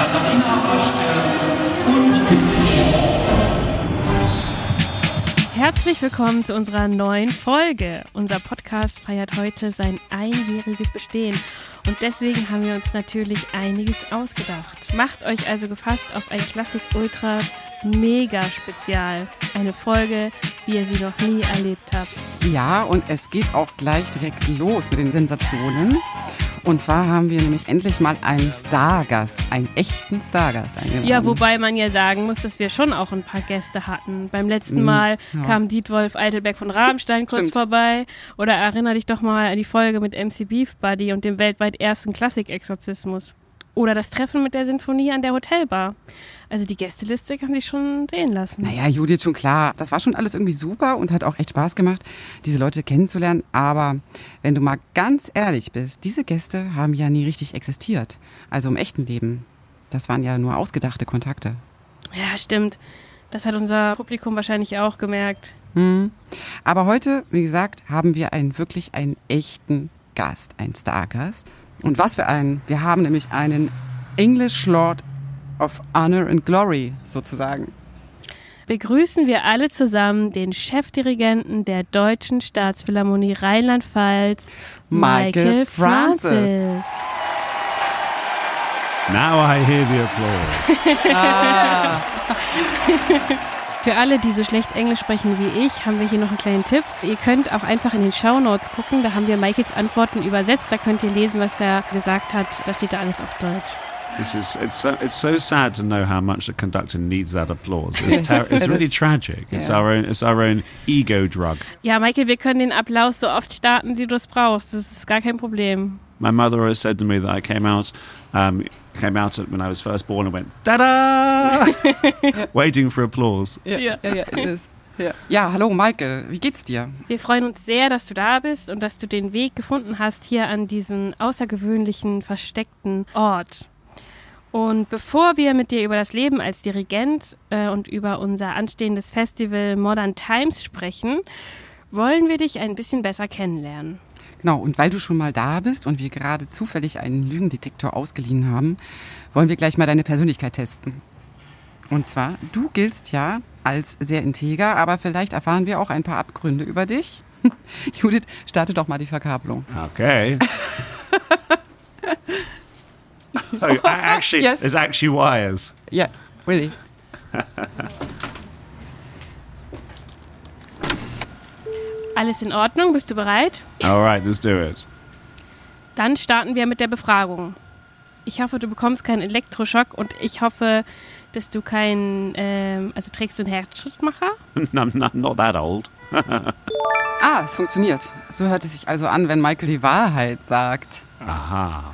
Katharina Waschke und Herzlich willkommen zu unserer neuen Folge. Unser Podcast feiert heute sein einjähriges Bestehen und deswegen haben wir uns natürlich einiges ausgedacht. Macht euch also gefasst auf ein Klassik Ultra Mega Spezial. Eine Folge, wie ihr sie noch nie erlebt habt. Ja, und es geht auch gleich direkt los mit den Sensationen. Und zwar haben wir nämlich endlich mal einen Stargast, einen echten Stargast eingeladen. Ja, wobei man ja sagen muss, dass wir schon auch ein paar Gäste hatten. Beim letzten Mhm, Mal ja. kam Dietwolf Eidelberg von Rabenstein kurz Stimmt. vorbei. Oder erinnere dich doch mal an die Folge mit MC Beef Buddy und dem weltweit ersten Klassik-Exorzismus. Oder das Treffen mit der Sinfonie an der Hotelbar. Also die Gästeliste kann sich schon sehen lassen. Naja, Judith, schon klar. Das war schon alles irgendwie super und hat auch echt Spaß gemacht, diese Leute kennenzulernen. Aber wenn du mal ganz ehrlich bist, diese Gäste haben ja nie richtig existiert. Also im echten Leben. Das waren ja nur ausgedachte Kontakte. Ja, stimmt. Das hat unser Publikum wahrscheinlich auch gemerkt. Hm. Aber heute, wie gesagt, haben wir einen wirklich einen echten Gast, einen Stargast. Und was für einen? Wir haben nämlich einen English Lord of Honor and Glory sozusagen. begrüßen wir alle zusammen den Chefdirigenten der Deutschen Staatsphilharmonie Rheinland-Pfalz, Michael Francis. Now I hear the applause. Für alle, die so schlecht Englisch sprechen wie ich, haben wir hier noch einen kleinen Tipp. Ihr könnt auch einfach in den Shownotes gucken, da haben wir Michaels Antworten übersetzt, da könnt ihr lesen, was er gesagt hat. Da steht da alles auf Deutsch. This is it's so it's so sad to know how much the conductor needs that applause. It's, it's it really tragic. It's Yeah. our own it's our own ego drug. Ja, Michael, wir können den Applaus so oft starten, wie du es brauchst. Das ist gar kein Problem. My mother always said to me that I came out um, came out when I was first born and went da da, waiting for applause. Ja. ja, ja, it is. ja. ja, hallo Michael, wie geht's dir? Wir freuen uns sehr, dass du da bist und dass du den Weg gefunden hast hier an diesen außergewöhnlichen, versteckten Ort. Und bevor wir mit dir über das Leben als Dirigent äh, und über unser anstehendes Festival Modern Times sprechen, wollen wir dich ein bisschen besser kennenlernen. Genau, und weil du schon mal da bist und wir gerade zufällig einen Lügendetektor ausgeliehen haben, wollen wir gleich mal deine Persönlichkeit testen. Und zwar, du giltst ja als sehr integer, aber vielleicht erfahren wir auch ein paar Abgründe über dich. Judith, starte doch mal die Verkabelung. Okay. oh, actually, Yes. there's actually wires. Ja, really. Alles in Ordnung? Bist du bereit? All right, let's do it. Dann starten wir mit der Befragung. Ich hoffe, du bekommst keinen Elektroschock und ich hoffe, dass du keinen, ähm, also trägst du einen Herzschrittmacher? I'm not, not that old. Ah, es funktioniert. So hört es sich also an, wenn Michael die Wahrheit sagt. Aha.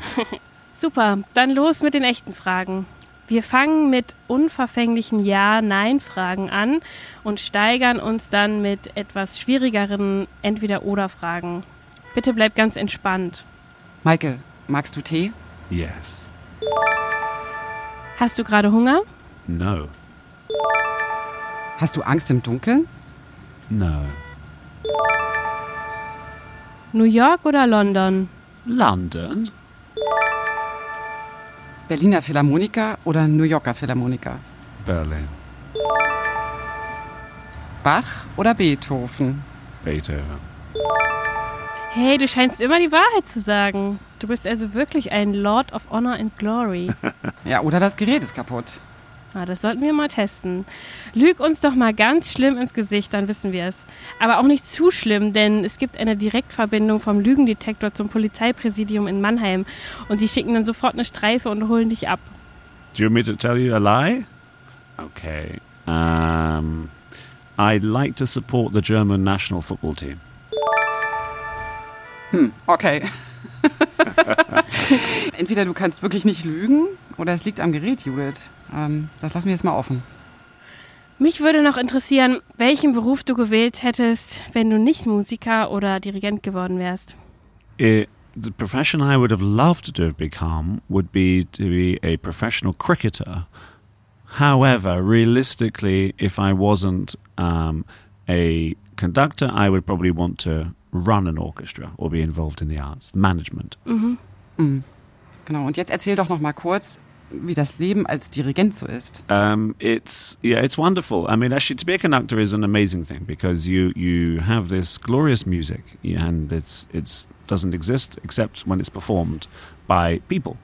Super, dann los mit den echten Fragen. Wir fangen mit unverfänglichen Ja-Nein-Fragen an und steigern uns dann mit etwas schwierigeren Entweder-Oder-Fragen. Bitte bleib ganz entspannt. Michael, magst du Tee? Yes. Hast du gerade Hunger? No. Hast du Angst im Dunkeln? No. New York oder London? London? Berliner Philharmoniker oder New Yorker Philharmoniker? Berlin. Bach oder Beethoven? Beethoven. Hey, du scheinst immer die Wahrheit zu sagen. Du bist also wirklich ein Lord of Honor and Glory. Ja, oder das Gerät ist kaputt. Na, das sollten wir mal testen. Lüg uns doch mal ganz schlimm ins Gesicht, dann wissen wir es. Aber auch nicht zu schlimm, denn es gibt eine Direktverbindung vom Lügendetektor zum Polizeipräsidium in Mannheim. Und sie schicken dann sofort eine Streife und holen dich ab. Do you want me to tell you a lie? Okay. Um, I'd like to support the German national football team. Okay. Entweder du kannst wirklich nicht lügen oder es liegt am Gerät, Judith. Ähm, das lassen wir jetzt mal offen. Mich würde noch interessieren, welchen Beruf du gewählt hättest, wenn du nicht Musiker oder Dirigent geworden wärst. It, the profession I would have loved to have become would be to be a professional cricketer. However, realistically, if I wasn't um, a conductor, I would probably want to run an orchestra or be involved in the arts, management. Mhm. Genau, und jetzt erzähl doch noch mal kurz, wie das Leben als Dirigent so ist. Um, it's yeah, it's wonderful. I mean, actually, to be a conductor is an amazing thing because you you have this glorious music, and it's it's doesn't exist except when it's performed by people.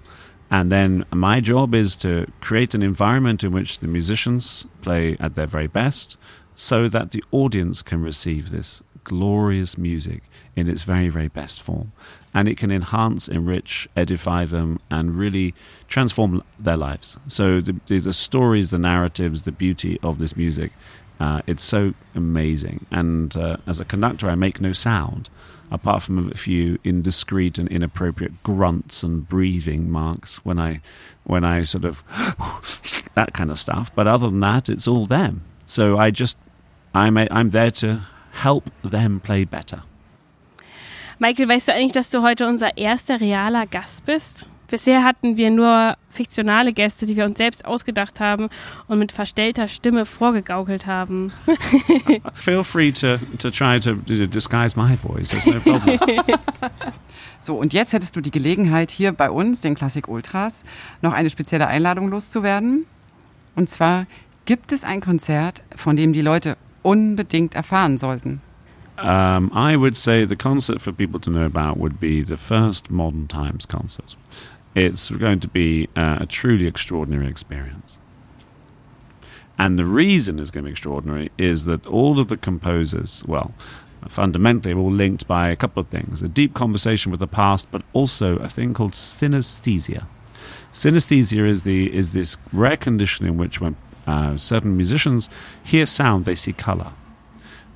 And then my job is to create an environment in which the musicians play at their very best, so that the audience can receive this glorious music in its very very best form and it can enhance, enrich, edify them, and really transform their lives. So the, the, stories, the narratives, the beauty of this music, uh, it's so amazing. And uh, as a conductor, I make no sound apart from a few indiscreet and inappropriate grunts and breathing marks when I when I sort of that kind of stuff. But other than that, it's all them. So I just I'm a, I'm there to help them play better. Michael, weißt du eigentlich, dass du heute unser erster realer Gast bist? Bisher hatten wir nur fiktionale Gäste, die wir uns selbst ausgedacht haben und mit verstellter Stimme vorgegaukelt haben. Feel free to, to try to disguise my voice. There's no problem. So, und jetzt hättest du die Gelegenheit, hier bei uns, den Klassik Ultras, noch eine spezielle Einladung loszuwerden. Und zwar gibt es ein Konzert, von dem die Leute unbedingt erfahren sollten. Um, I would say the concert for people to know about would be the first Modern Times concert. It's going to be uh, a truly extraordinary experience. And the reason it's going to be extraordinary is that all of the composers, well, fundamentally, are all linked by a couple of things a deep conversation with the past, but also a thing called synesthesia. Synesthesia is, the, is this rare condition in which when uh, certain musicians hear sound, they see color.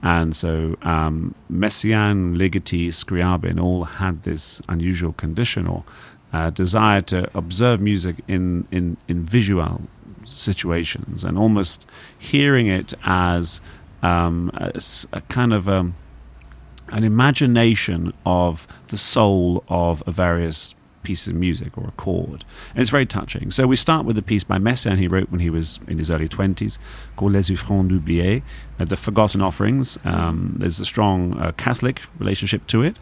And so um, Messiaen, Ligeti, Scriabin all had this unusual condition or uh, desire to observe music in, in, in visual situations and almost hearing it as um, a, a, kind of a, um, an imagination of the soul of a various piece of music or a chord. And it's very touching. So we start with a piece by Messiaen he wrote when he was in his early 20s called Les Offrandes Oubliées, uh, The Forgotten Offerings. Um, there's a strong uh, Catholic relationship to it.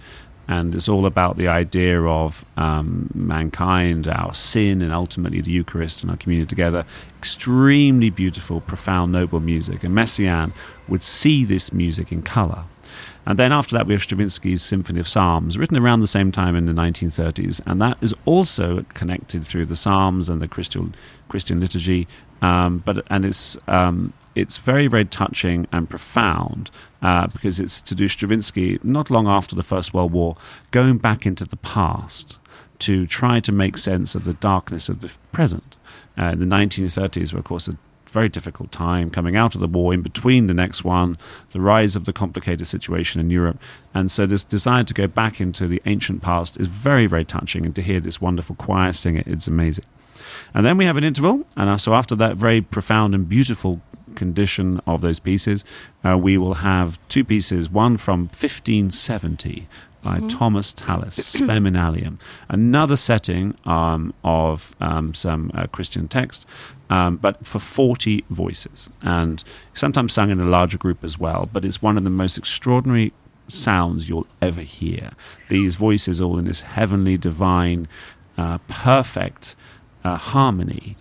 And it's all about the idea of um, mankind, our sin, and ultimately the Eucharist and our communion together. Extremely beautiful, profound, noble music. And Messiaen would see this music in color and then after that, we have Stravinsky's Symphony of Psalms, written around the same time in the 1930s. And that is also connected through the Psalms and the Christian, Christian liturgy. Um, but and it's um, it's very very touching and profound uh, because it's to do Stravinsky not long after the First World War, going back into the past to try to make sense of the darkness of the present. Uh, the 1930s were, of course, a very difficult time coming out of the war, in between the next one, the rise of the complicated situation in Europe. And so this desire to go back into the ancient past is very, very touching. And to hear this wonderful choir sing it, it's amazing. And then we have an interval. And so after that very profound and beautiful condition of those pieces, uh, we will have two pieces, one from 1570 by mm-hmm. Thomas Tallis, Speminalium. Another setting um, of um, some uh, Christian text, um, but for 40 voices. And sometimes sung in a larger group as well. But it's one of the most extraordinary sounds you'll ever hear. These voices all in this heavenly, divine, uh, perfect uh, harmony.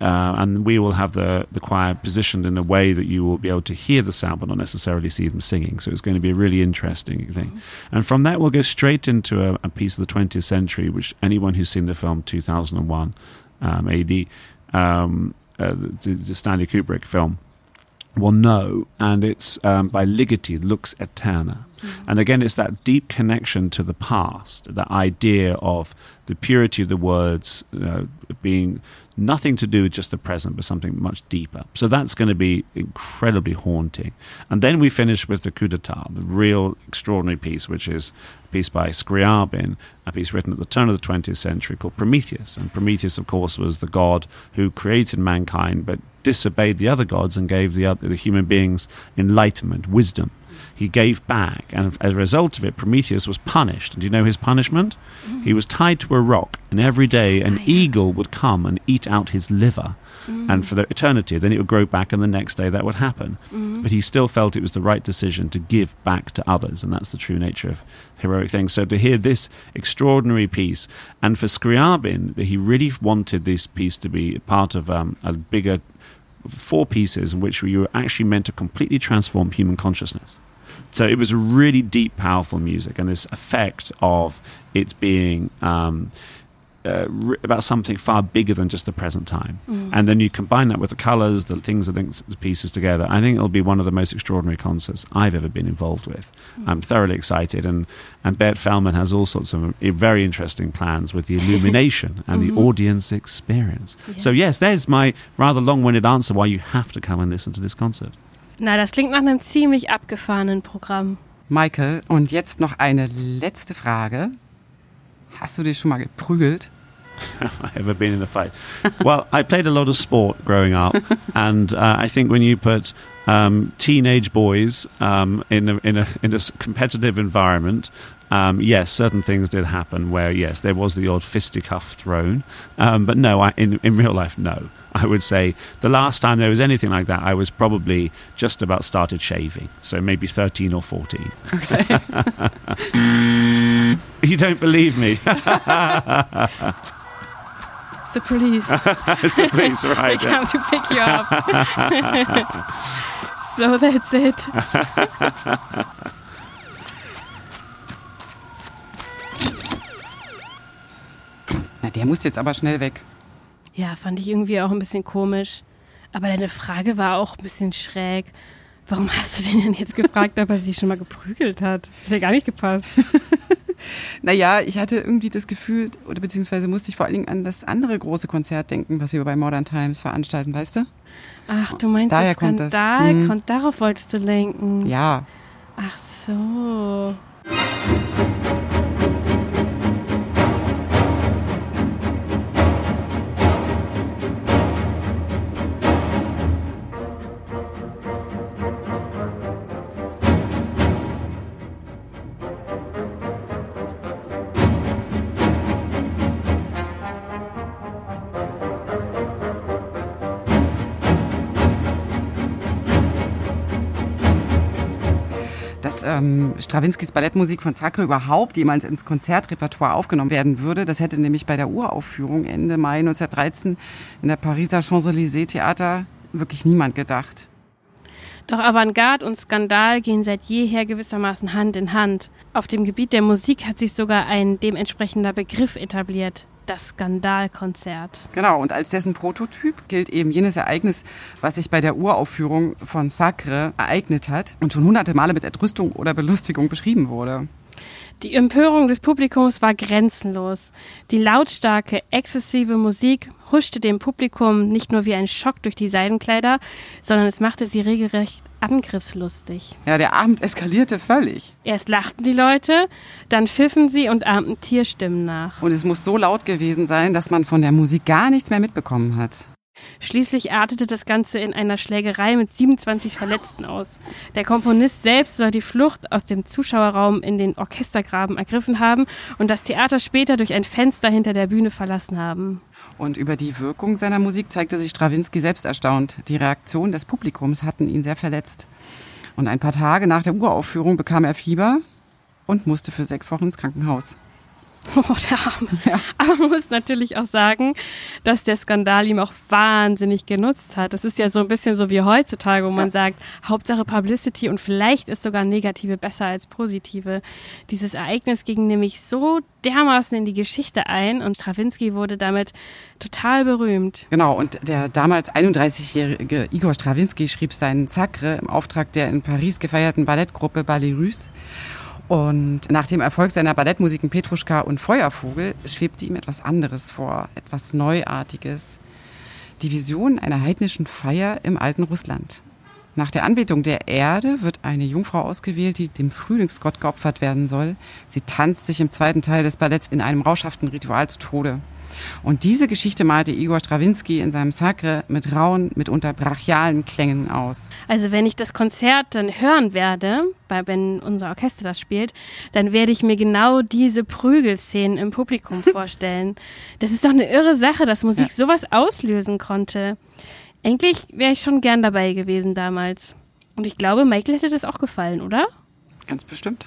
Uh, and we will have the, the choir positioned in a way that you will be able to hear the sound but not necessarily see them singing. So it's going to be a really interesting thing. Mm-hmm. And from that, we'll go straight into a, a, piece of the 20th century, which anyone who's seen the film 2001 um, AD, um, uh, the, the, Stanley Kubrick film, will know. And it's um, by Ligeti, Lux Eterna. Mm-hmm. And again, it's that deep connection to the past, that idea of the purity of the words uh, being nothing to do with just the present, but something much deeper. So that's going to be incredibly haunting. And then we finish with the coup d'etat, the real extraordinary piece, which is a piece by Scriabin, a piece written at the turn of the 20th century called Prometheus. And Prometheus, of course, was the god who created mankind, but disobeyed the other gods and gave the, other, the human beings enlightenment, wisdom. He gave back, and as a result of it, Prometheus was punished. And do you know his punishment? He was tied to a rock, and every day an eagle would come and eat out his liver. And for the eternity, then it would grow back, and the next day that would happen. But he still felt it was the right decision to give back to others, and that's the true nature of heroic things. So to hear this extraordinary piece, and for Scriabin, that he really wanted this piece to be part of um, a bigger four pieces in which you were actually meant to completely transform human consciousness. So it was really deep, powerful music, and this effect of it being um, uh, about something far bigger than just the present time. And then you combine that with the colors, the things that link the pieces together. I think it'll be one of the most extraordinary concerts I've ever been involved with. I'm thoroughly excited, and and Bert Fellman has all sorts of uh, very interesting plans with the illumination and the audience experience. So yes, there's my rather long-winded answer why you have to come and listen to this concert. Na, das klingt nach einem ziemlich abgefahrenen Programm. Michael, und jetzt noch eine letzte Frage. Hast du dich schon mal geprügelt? I ever been in a fight? well, I played a lot of sport growing up, and uh, I think when you put um, teenage boys um, in a, in a in a competitive environment. Um, yes, certain things did happen where yes, there was the odd fisticuff thrown, um, but no, I, in in real life, no. I would say the last time there was anything like that, I was probably just about started shaving, so maybe thirteen or fourteen. you don't believe me? The police. so please, They right? they come to pick you up. so that's it. Na, der muss jetzt aber schnell weg. Ja, fand ich irgendwie auch ein bisschen komisch. Aber deine Frage war auch ein bisschen schräg. Warum hast du den denn jetzt gefragt, ob er sich schon mal geprügelt hat? Das hat ja gar nicht gepasst. Naja, ich hatte irgendwie das Gefühl, oder beziehungsweise musste ich vor allen Dingen an das andere große Konzert denken, was wir bei Modern Times veranstalten, weißt du? Ach, du meinst Daher das kommt das. Skandal? Hm. Kon- Darauf wolltest du lenken. Ja. Ach so. Ähm, Strawinskys Ballettmusik von Zacre überhaupt jemals ins Konzertrepertoire aufgenommen werden würde, das hätte nämlich bei der Uraufführung Ende Mai 1913 in der Pariser Champs-Élysées-Theater wirklich niemand gedacht. Doch Avantgarde und Skandal gehen seit jeher gewissermaßen Hand in Hand. Auf dem Gebiet der Musik hat sich sogar ein dementsprechender Begriff etabliert. Das Skandalkonzert. Genau, und als dessen Prototyp gilt eben jenes Ereignis, was sich bei der Uraufführung von Sacre ereignet hat und schon hunderte Male mit Entrüstung oder Belustigung beschrieben wurde. Die Empörung des Publikums war grenzenlos. Die lautstarke, exzessive Musik huschte dem Publikum nicht nur wie ein Schock durch die Seidenkleider, sondern es machte sie regelrecht angriffslustig. Ja, der Abend eskalierte völlig. Erst lachten die Leute, dann pfiffen sie und ahmten Tierstimmen nach. Und es muss so laut gewesen sein, dass man von der Musik gar nichts mehr mitbekommen hat. Schließlich artete das Ganze in einer Schlägerei mit 27 Verletzten aus. Der Komponist selbst soll die Flucht aus dem Zuschauerraum in den Orchestergraben ergriffen haben und das Theater später durch ein Fenster hinter der Bühne verlassen haben. Und über die Wirkung seiner Musik zeigte sich Strawinski selbst erstaunt. Die Reaktionen des Publikums hatten ihn sehr verletzt. Und ein paar Tage nach der Uraufführung bekam er Fieber und musste für sechs Wochen ins Krankenhaus. Oh, der Arme. Aber man muss natürlich auch sagen, dass der Skandal ihm auch wahnsinnig genutzt hat. Das ist ja so ein bisschen so wie heutzutage, wo man sagt, Hauptsache Publicity und vielleicht ist sogar negative besser als positive. Dieses Ereignis ging nämlich so dermaßen in die Geschichte ein und Stravinsky wurde damit total berühmt. Genau, und der damals 31-jährige Igor Strawinski schrieb seinen Sacre im Auftrag der in Paris gefeierten Ballettgruppe Ballet Russe. Und nach dem Erfolg seiner Ballettmusiken Petruschka und Feuervogel schwebte ihm etwas anderes vor, etwas Neuartiges. Die Vision einer heidnischen Feier im alten Russland. Nach der Anbetung der Erde wird eine Jungfrau ausgewählt, die dem Frühlingsgott geopfert werden soll. Sie tanzt sich im zweiten Teil des Balletts in einem rauschhaften Ritual zu Tode. Und diese Geschichte malte Igor Strawinski in seinem Sacre mit rauen, mitunter brachialen Klängen aus. Also wenn ich das Konzert dann hören werde, wenn unser Orchester das spielt, dann werde ich mir genau diese Prügelszenen im Publikum vorstellen. Das ist doch eine irre Sache, dass Musik Ja. sowas auslösen konnte. Eigentlich wäre ich schon gern dabei gewesen damals. Und ich glaube, Michael hätte das auch gefallen, oder? Ganz bestimmt.